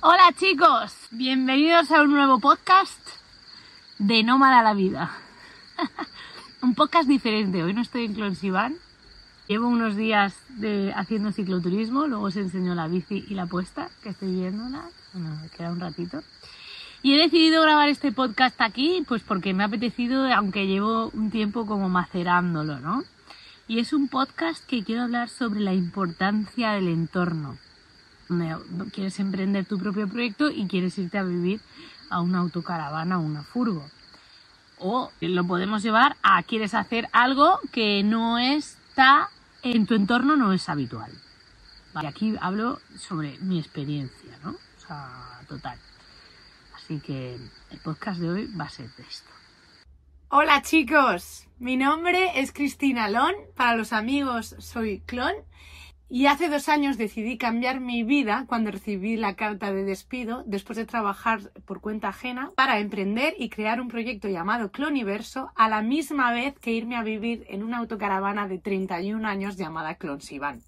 Hola chicos, bienvenidos a un nuevo podcast de Nómada la Vida. un podcast diferente, hoy no estoy en Clonsivan. Llevo unos días haciendo cicloturismo, luego os enseño la bici y la puesta, que estoy viéndola, bueno, queda un ratito. Y he decidido grabar este podcast aquí, pues porque me ha apetecido, aunque llevo un tiempo como macerándolo, ¿no? Y es un podcast que quiero hablar sobre la importancia del entorno quieres emprender tu propio proyecto y quieres irte a vivir a una autocaravana o una furgo. O lo podemos llevar a quieres hacer algo que no está en tu entorno, no es habitual. Y aquí hablo sobre mi experiencia, ¿no? O sea, total. Así que el podcast de hoy va a ser de esto. Hola chicos, mi nombre es Cristina Lon, para los amigos soy Clon y hace dos años decidí cambiar mi vida cuando recibí la carta de despido después de trabajar por cuenta ajena para emprender y crear un proyecto llamado Cloniverso a la misma vez que irme a vivir en una autocaravana de 31 años llamada Clonsivan.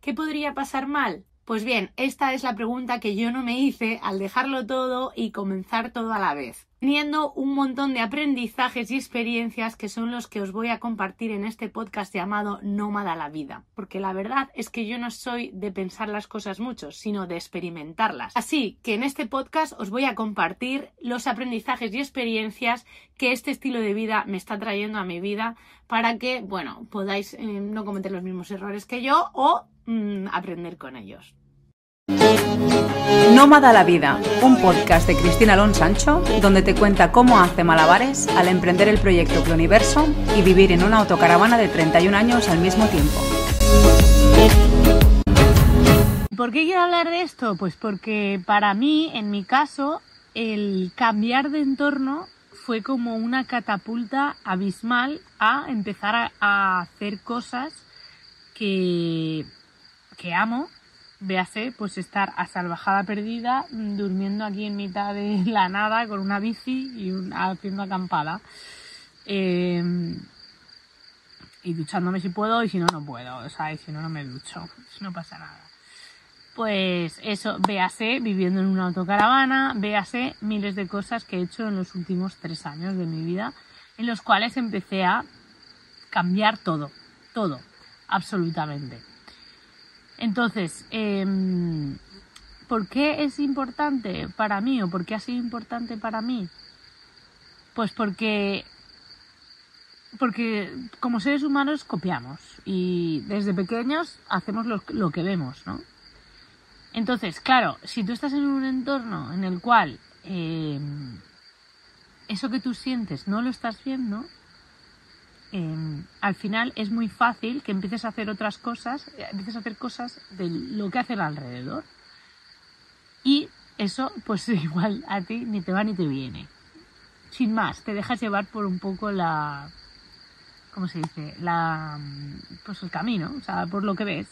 ¿Qué podría pasar mal? Pues bien, esta es la pregunta que yo no me hice al dejarlo todo y comenzar todo a la vez teniendo un montón de aprendizajes y experiencias que son los que os voy a compartir en este podcast llamado Nómada la vida. Porque la verdad es que yo no soy de pensar las cosas mucho, sino de experimentarlas. Así que en este podcast os voy a compartir los aprendizajes y experiencias que este estilo de vida me está trayendo a mi vida para que, bueno, podáis eh, no cometer los mismos errores que yo o mm, aprender con ellos. Nómada la Vida, un podcast de Cristina Alonso Sancho, donde te cuenta cómo hace malabares al emprender el proyecto Cloniverso y vivir en una autocaravana de 31 años al mismo tiempo. ¿Por qué quiero hablar de esto? Pues porque para mí, en mi caso, el cambiar de entorno fue como una catapulta abismal a empezar a, hacer cosas que, que amo véase, pues estar a salvajada perdida, mm, durmiendo aquí en mitad de la nada con una bici y haciendo acampada. Em, y duchándome si puedo y si no, no puedo. O sea, y si no, no me ducho. No pasa nada. Pues eso, véase viviendo en una autocaravana, véase miles de cosas que he hecho en los últimos tres años de mi vida, en los cuales empecé a cambiar todo, todo, absolutamente. Entonces, em, ¿por qué es importante para mí o por qué ha sido importante para mí? Pues porque, porque como seres humanos copiamos y desde pequeños hacemos lo, que vemos, ¿no? Entonces, claro, si tú estás en un entorno en el cual em, eso que tú sientes no lo estás viendo, Em, al final es muy fácil que empieces a hacer otras cosas, eh, empieces a hacer cosas de lo que hacen alrededor. Y eso, pues igual a ti ni te va ni te viene. Sin más, te dejas llevar por un poco la. ¿Cómo se dice? La. Pues el camino, o sea, por lo que ves.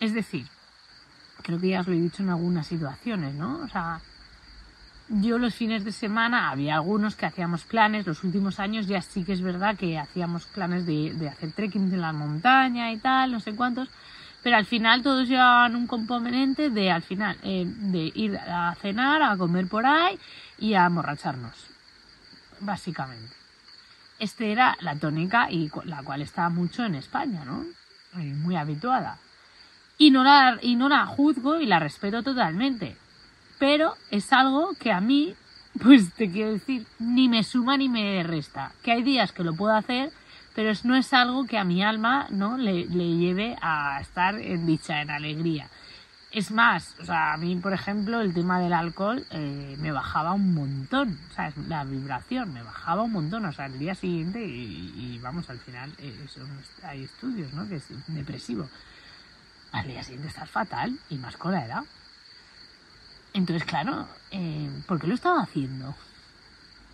Es decir, creo que ya os lo he dicho en algunas situaciones, ¿no? O sea, yo los fines de semana había algunos que hacíamos planes, los últimos años ya sí que es verdad que hacíamos planes de, hacer trekking en la montaña y tal, no sé cuántos, pero al final todos llevaban un componente de al final eh, de ir a cenar, a comer por ahí y a emborracharnos, básicamente. Este era la tónica y la cual está mucho en España, ¿no? Muy habituada. Y no la, y no la juzgo y la respeto totalmente pero es algo que a mí, pues te quiero decir, ni me suma ni me resta. Que hay días que lo puedo hacer, pero no es algo que a mi alma no le, lleve a estar en dicha, en alegría. Es más, o sea, a mí, por ejemplo, el tema del alcohol eh, me bajaba un montón, sea, la vibración me bajaba un montón, o sea, el día siguiente, y, vamos, al final, eh, hay estudios, ¿no? Que es depresivo. Al día siguiente estás fatal, y más con la edad. Entonces, claro, eh, ¿por qué lo estaba haciendo?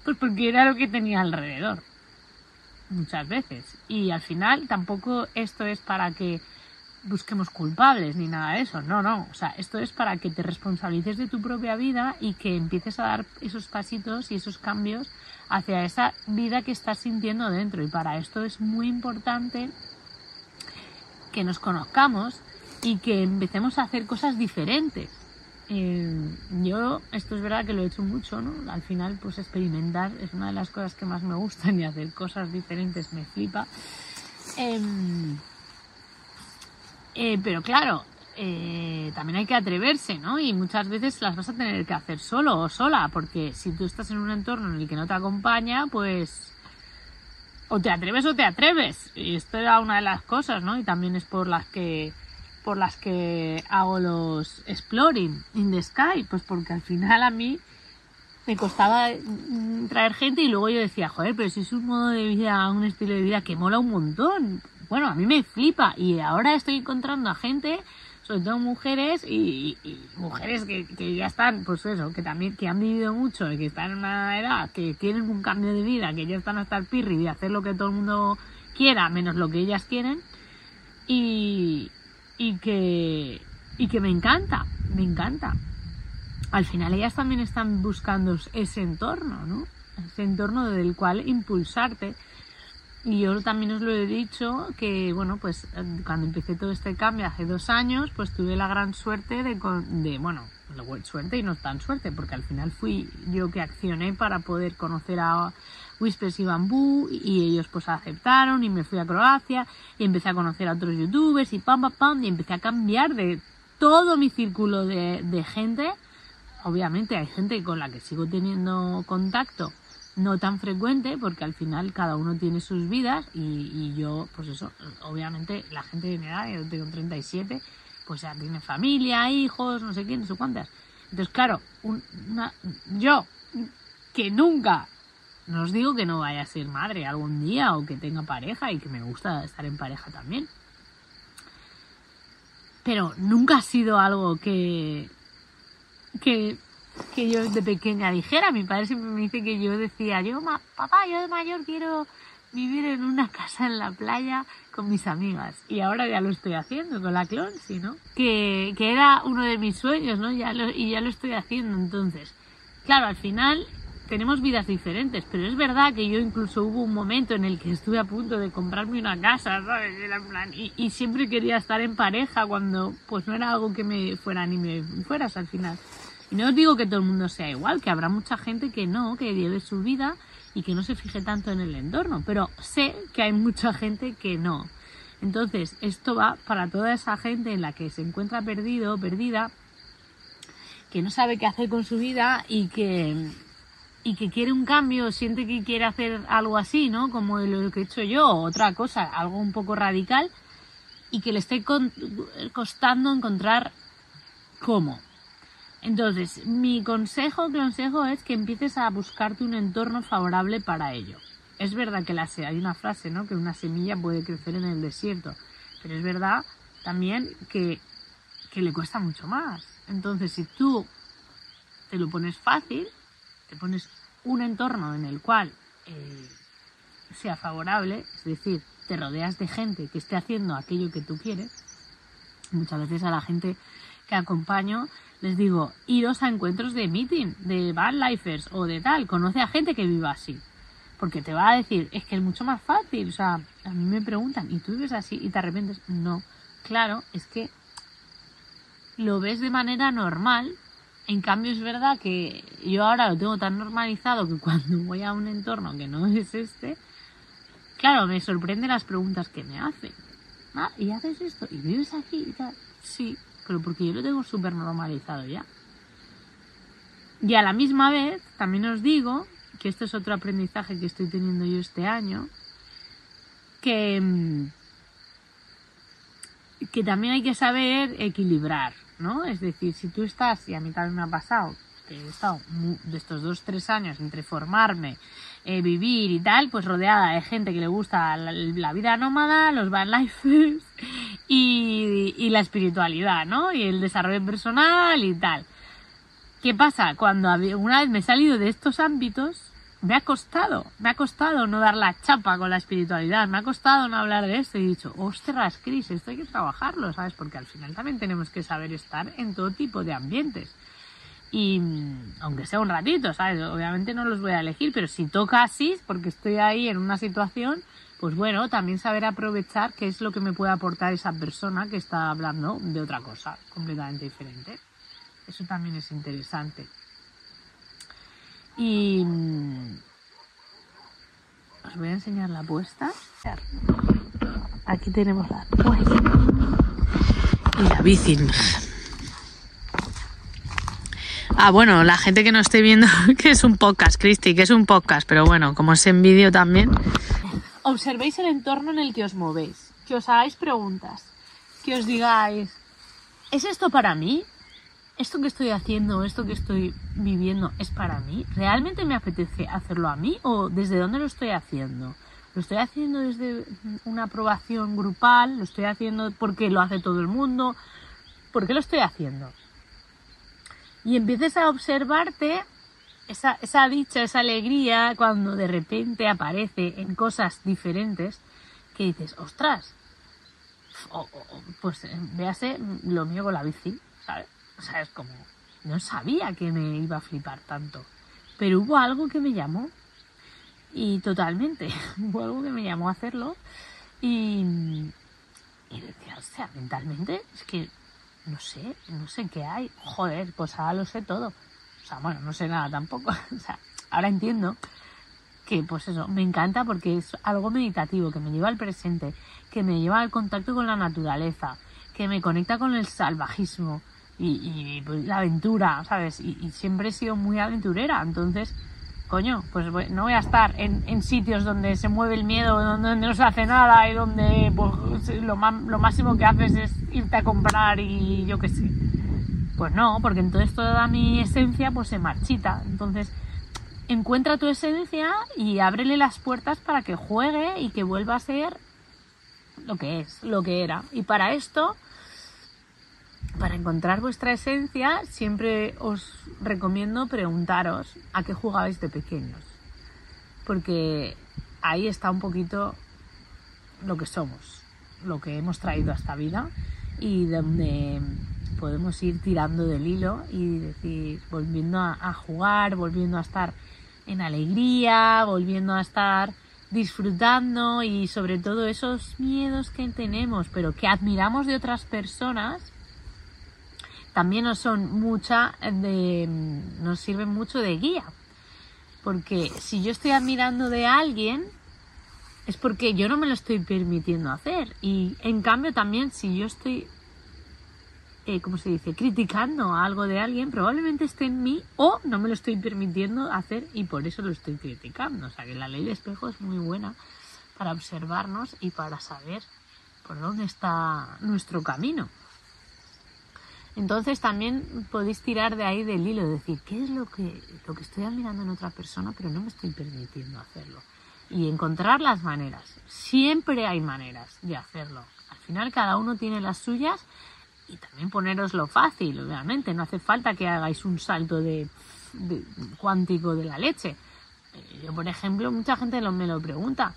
Pues porque era lo que tenía alrededor. Muchas veces. Y al final tampoco esto es para que busquemos culpables ni nada de eso. No, no. O sea, esto es para que te responsabilices de tu propia vida y que empieces a dar esos pasitos y esos cambios hacia esa vida que estás sintiendo dentro. Y para esto es muy importante que nos conozcamos y que empecemos a hacer cosas diferentes Eh, yo, esto es verdad que lo he hecho mucho, ¿no? Al final, pues experimentar es una de las cosas que más me gustan y hacer cosas diferentes me flipa. Em, eh, pero claro, eh, también hay que atreverse, ¿no? Y muchas veces las vas a tener que hacer solo o sola, porque si tú estás en un entorno en el que no te acompaña, pues o te atreves o te atreves. Y esto era una de las cosas, ¿no? Y también es por las que por las que hago los exploring in the sky, pues porque al final a mí me costaba mm, traer gente y luego yo decía, joder, pero si es un modo de vida, un estilo de vida que mola un montón. Bueno, a mí me flipa y ahora estoy encontrando a gente sobre todo mujeres y, mujeres que, que, ya están, pues eso, que también que han vivido mucho y que están en una edad, que quieren un cambio de vida, que ya están hasta el pirri de hacer lo que todo el mundo quiera, menos lo que ellas quieren, y, y que, y que me encanta, me encanta. Al final ellas también están buscando ese entorno, ¿no? Ese entorno del cual impulsarte y yo también os lo he dicho que, bueno, pues cuando empecé todo este cambio hace dos años, pues tuve la gran suerte de, de bueno, suerte y no tan suerte, porque al final fui yo que accioné para poder conocer a Whispers y Bambú y ellos pues aceptaron y me fui a Croacia y empecé a conocer a otros youtubers y pam, pam, pam, y empecé a cambiar de todo mi círculo de, de gente. Obviamente hay gente con la que sigo teniendo contacto no tan frecuente porque al final cada uno tiene sus vidas y, yo, pues eso, obviamente la gente de mi edad, yo tengo 37, pues ya tiene familia, hijos, no sé quién, no sé cuántas. Entonces, claro, una, yo que nunca, no os digo que no vaya a ser madre algún día o que tenga pareja y que me gusta estar en pareja también. Pero nunca ha sido algo que, que que yo de pequeña dijera. Mi padre siempre me dice que yo decía, yo, papá, yo de mayor quiero vivir en una casa en la playa con mis amigas. Y ahora ya lo estoy haciendo con la Clonsi, ¿no? Que, que era uno de mis sueños, ¿no? Ya y ya lo estoy haciendo. Entonces, claro, al final tenemos vidas diferentes, pero es verdad que yo incluso hubo un momento en el que estuve a punto de comprarme una casa, ¿sabes? Y, y siempre quería estar en pareja cuando pues no era algo que me fuera ni me fueras al final. Y no os digo que todo el mundo sea igual, que habrá mucha gente que no, que lleve su vida y que no se fije tanto en el entorno, pero sé que hay mucha gente que no. Entonces, esto va para toda esa gente en la que se encuentra perdido, perdida, que no sabe qué hacer con su vida y que y que quiere un cambio, siente que quiere hacer algo así, ¿no? Como lo que he hecho yo, otra cosa, algo un poco radical, y que le esté costando encontrar cómo. Entonces, mi consejo, consejo es que empieces a buscarte un entorno favorable para ello. Es verdad que la, hay una frase, ¿no? Que una semilla puede crecer en el desierto, pero es verdad también que, que le cuesta mucho más. Entonces, si tú te lo pones fácil, te pones un entorno en el cual eh, sea favorable, es decir, te rodeas de gente que esté haciendo aquello que tú quieres. Muchas veces a la gente que acompaño les digo, iros a encuentros de meeting, de bad lifers o de tal, conoce a gente que viva así. Porque te va a decir, es que es mucho más fácil. O sea, a mí me preguntan, ¿y tú vives así y te arrepientes? No. Claro, es que lo ves de manera normal. En cambio, es verdad que yo ahora lo tengo tan normalizado que cuando voy a un entorno que no es este, claro, me sorprende las preguntas que me hacen. Ah, ¿y haces esto? ¿Y vives aquí? Y tal? Sí, pero porque yo lo tengo súper normalizado ya. Y a la misma vez, también os digo, que esto es otro aprendizaje que estoy teniendo yo este año, que, mm, que también hay que saber equilibrar, ¿no? Es decir, si tú estás, y a mí también me ha pasado, que he estado de estos dos, tres años entre formarme, eh, vivir y tal, pues rodeada de gente que le gusta la, vida nómada, los van lifers y, la espiritualidad, ¿no? Y el desarrollo personal y tal. ¿Qué pasa? Cuando una vez me he salido de estos ámbitos, me ha costado, me ha costado no dar la chapa con la espiritualidad, me ha costado no hablar de esto y he dicho, ostras, Cris, esto hay que trabajarlo, ¿sabes? Porque al final también tenemos que saber estar en todo tipo de ambientes. Y aunque sea un ratito, ¿sabes? Obviamente no los voy a elegir, pero si toca así, porque estoy ahí en una situación, pues bueno, también saber aprovechar qué es lo que me puede aportar esa persona que está hablando de otra cosa completamente diferente. Eso también es interesante. Y mm, os voy a enseñar la puesta. Aquí tenemos la puesta. Y la bici. Ah, bueno, la gente que no esté viendo que es un podcast, Cristi, que es un podcast, pero bueno, como es en vídeo también. Observéis el entorno en el que os movéis, que os hagáis preguntas, que os digáis, ¿es esto para mí? ¿Esto que estoy haciendo, esto que estoy viviendo es para mí? ¿Realmente me apetece hacerlo a mí o desde dónde lo estoy haciendo? ¿Lo estoy haciendo desde una aprobación grupal? ¿Lo estoy haciendo porque lo hace todo el mundo? ¿Por qué lo estoy haciendo? y empieces a observarte esa, esa dicha, esa alegría cuando de repente aparece en cosas diferentes que dices, ostras, pues eh, véase lo mío con la bici, ¿sabes? O sea, es como, no sabía que me iba a flipar tanto, pero hubo algo que me llamó y totalmente, hubo algo que me llamó a hacerlo y, y decía, o sea, mentalmente es que no sé, no sé qué hay. Joder, pues ahora lo sé todo. O sea, bueno, no sé nada tampoco. o sea, ahora entiendo que, pues eso, me encanta porque es algo meditativo, que me lleva al presente, que me lleva al contacto con la naturaleza, que me conecta con el salvajismo y, pues, la aventura, ¿sabes? y siempre he sido muy aventurera, entonces coño, pues no voy a estar en, sitios donde se mueve el miedo, donde, no se hace nada y donde pues, lo, lo, máximo que haces es irte a comprar y yo qué sé. Pues no, porque entonces toda mi esencia pues se marchita. Entonces, encuentra tu esencia y ábrele las puertas para que juegue y que vuelva a ser lo que es, lo que era. Y para esto para encontrar vuestra esencia, siempre os recomiendo preguntaros a qué jugabais de pequeños. Porque ahí está un poquito lo que somos, lo que hemos traído a esta vida y donde podemos ir tirando del hilo y decir, volviendo a, jugar, volviendo a estar en alegría, volviendo a estar disfrutando y sobre todo esos miedos que tenemos, pero que admiramos de otras personas también nos son mucha de, nos sirven mucho de guía. Porque si yo estoy admirando de alguien, es porque yo no me lo estoy permitiendo hacer. Y en cambio también si yo estoy, eh, ¿cómo se dice?, criticando algo de alguien, probablemente esté en mí o no me lo estoy permitiendo hacer y por eso lo estoy criticando. O sea que la ley de espejo es muy buena para observarnos y para saber por dónde está nuestro camino. Entonces también podéis tirar de ahí del hilo, decir, ¿qué es lo que, lo que estoy admirando en otra persona, pero no me estoy permitiendo hacerlo? Y encontrar las maneras. Siempre hay maneras de hacerlo. Al final cada uno tiene las suyas y también poneroslo fácil, obviamente. No hace falta que hagáis un salto de, cuántico de la leche. Eh, yo, por ejemplo, mucha gente me lo pregunta.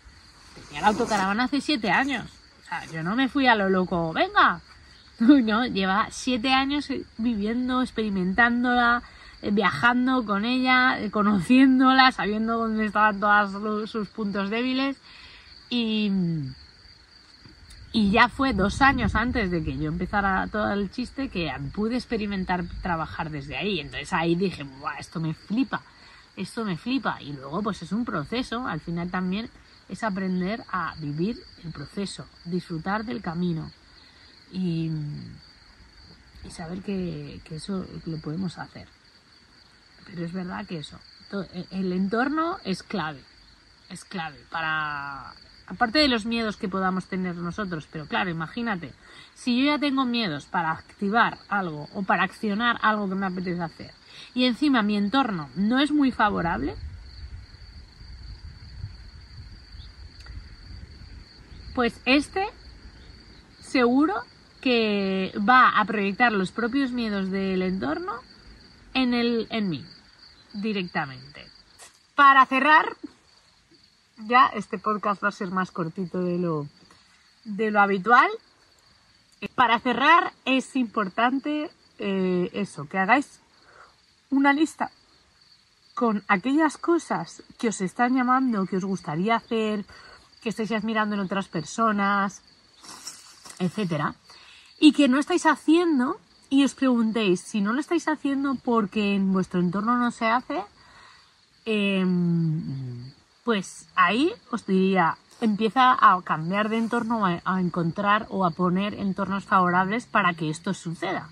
Tenía la autocaravana hace siete años. O sea, yo no me fui a lo loco. Venga, no, lleva siete años viviendo, experimentándola, eh, viajando con ella, eh, conociéndola, sabiendo dónde estaban todos sus puntos débiles. Y, y ya fue dos años antes de que yo empezara todo el chiste que pude experimentar trabajar desde ahí. Entonces ahí dije, esto me flipa, esto me flipa. Y luego pues es un proceso, al final también es aprender a vivir el proceso, disfrutar del camino y, saber que, eso lo podemos hacer. Pero es verdad que eso, e, el entorno es clave, es clave para, aparte de los miedos que podamos tener nosotros, pero claro, imagínate, si yo ya tengo miedos para activar algo o para accionar algo que me apetece hacer y encima mi entorno no es muy favorable, pues este seguro que va a proyectar los propios miedos del entorno en, el, en mí, directamente. Para cerrar, ya este podcast va a ser más cortito de lo, de lo habitual. Para cerrar es importante eh, eso, que hagáis una lista con aquellas cosas que os están llamando, que os gustaría hacer, que estáis admirando en otras personas, etcétera y que no estáis haciendo y os preguntéis si no lo estáis haciendo porque en vuestro entorno no se hace, em, pues ahí os diría, empieza a cambiar de entorno, a, encontrar o a poner entornos favorables para que esto suceda.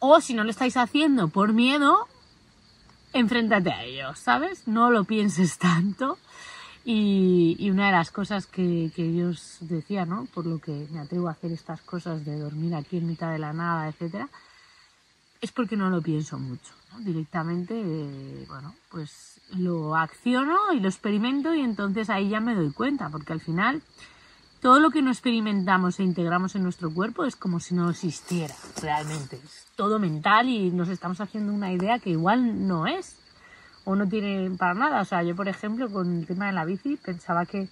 O si no lo estáis haciendo por miedo, enfréntate a ello, ¿sabes? No lo pienses tanto. Y, una de las cosas que, que yo os decía, ¿no? Por lo que me atrevo a hacer estas cosas de dormir aquí en mitad de la nada, etcétera, es porque no lo pienso mucho. Directamente, eh, bueno, pues lo acciono y lo experimento y entonces ahí ya me doy cuenta, porque al final todo lo que no experimentamos e integramos en nuestro cuerpo es como si no existiera realmente. Es todo mental y nos estamos haciendo una idea que igual no es o no tiene para nada. O sea, yo por ejemplo con el tema de la bici pensaba que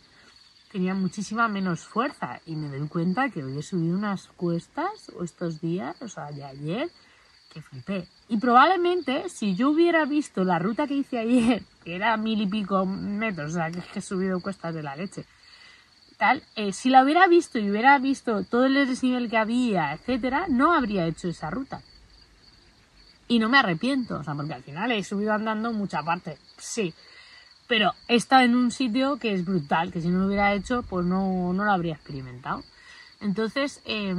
tenía muchísima menos fuerza y me doy cuenta que hoy he subido unas cuestas o estos días, o sea, de ayer, flipé. Y probablemente si yo hubiera visto la ruta que hice ayer, que era mil y pico metros, o sea, que he subido cuestas de la leche, tal, eh, si la hubiera visto y hubiera visto todo el desnivel que había, etcétera, no habría hecho esa ruta. Y no me arrepiento, o sea, porque al final he subido andando mucha parte, sí. Pero he estado en un sitio que es brutal, que si no lo hubiera hecho, pues no, no lo habría experimentado. Entonces, eh,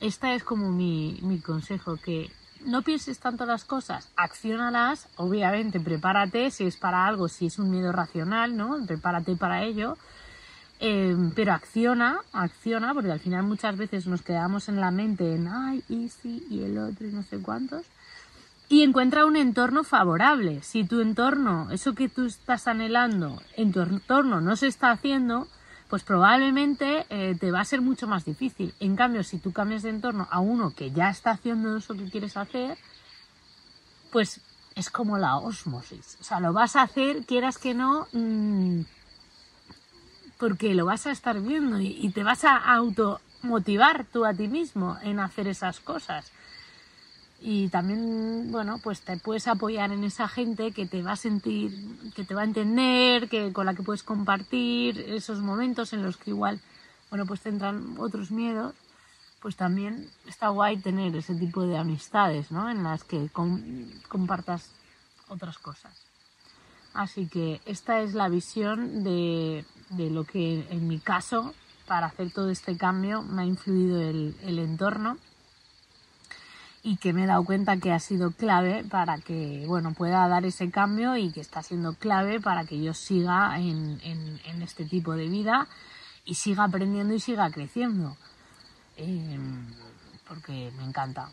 esta es como mi, mi consejo, que no pienses tanto las cosas, acciónalas, obviamente prepárate, si es para algo, si es un miedo racional, ¿no? Prepárate para ello, eh, pero acciona, acciona, porque al final muchas veces nos quedamos en la mente en, ay, y sí, y el otro, y no sé cuántos, y encuentra un entorno favorable. Si tu entorno, eso que tú estás anhelando, en tu entorno no se está haciendo, pues probablemente eh, te va a ser mucho más difícil. En cambio, si tú cambias de entorno a uno que ya está haciendo eso que quieres hacer, pues es como la osmosis. O sea, lo vas a hacer, quieras que no, mmm, porque lo vas a estar viendo y, y te vas a automotivar tú a ti mismo en hacer esas cosas y también bueno pues te puedes apoyar en esa gente que te va a sentir que te va a entender que con la que puedes compartir esos momentos en los que igual bueno pues tendrán otros miedos pues también está guay tener ese tipo de amistades no en las que com compartas otras cosas. Así que esta es la visión de, de, lo que en mi caso para hacer todo este cambio me ha influido el entorno y que me he dado cuenta que ha sido clave para que bueno pueda dar ese cambio y que está siendo clave para que yo siga en, en, en este tipo de vida y siga aprendiendo y siga creciendo. Eh, porque me encanta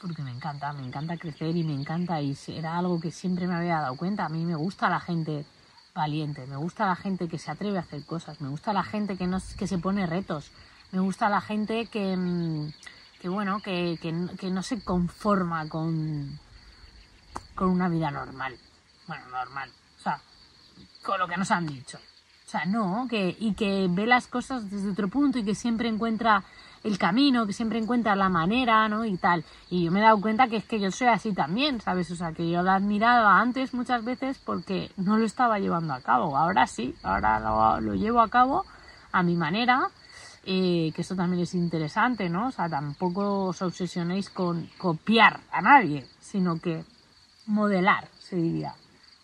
porque me encanta me encanta crecer y me encanta y era algo que siempre me había dado cuenta. A mí me gusta la gente valiente me gusta la gente que se atreve a hacer cosas me gusta la gente que no que se pone retos me gusta la gente que que bueno, que, que, que, no se conforma con, con una vida normal. Bueno, normal. O sea, con lo que nos han dicho. O sea, no, que, y que ve las cosas desde otro punto y que siempre encuentra el camino, que siempre encuentra la manera, ¿no? Y tal. Y yo me he dado cuenta que es que yo soy así también, ¿sabes? O sea, que yo la admiraba antes muchas veces porque no lo estaba llevando a cabo. Ahora sí, ahora lo, lo llevo a cabo a mi manera que esto también es interesante, ¿no? O sea, tampoco os obsesionéis con copiar a nadie, sino que modelar, se diría.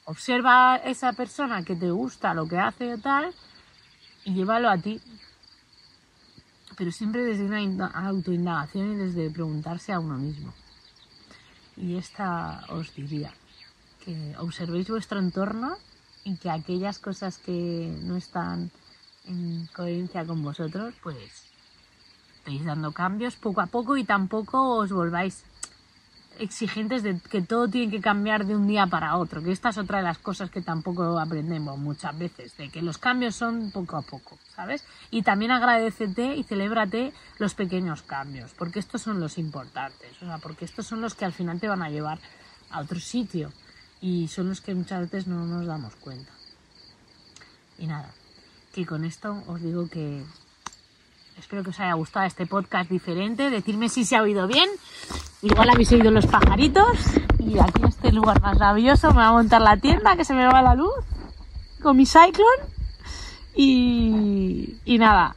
Observa a esa persona que te gusta lo que hace o tal y llévalo a ti. Pero siempre desde una autoindagación y desde preguntarse a uno mismo. Y esta os diría que observéis vuestro entorno y que aquellas cosas que no están en coherencia con vosotros, pues estáis dando cambios poco a poco y tampoco os volváis exigentes de que todo tiene que cambiar de un día para otro, que esta es otra de las cosas que tampoco aprendemos muchas veces, de que los cambios son poco a poco, ¿sabes? Y también agradecete y celébrate los pequeños cambios, porque estos son los importantes, o sea, porque estos son los que al final te van a llevar a otro sitio y son los que muchas veces no nos damos cuenta. Y nada, y con esto os digo que espero que os haya gustado este podcast diferente. Decidme si se ha oído bien. Igual habéis oído los pajaritos. Y aquí en este lugar maravilloso me voy a montar la tienda que se me va la luz con mi Cyclone. Y, y nada,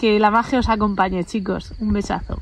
que la magia os acompañe, chicos. Un besazo.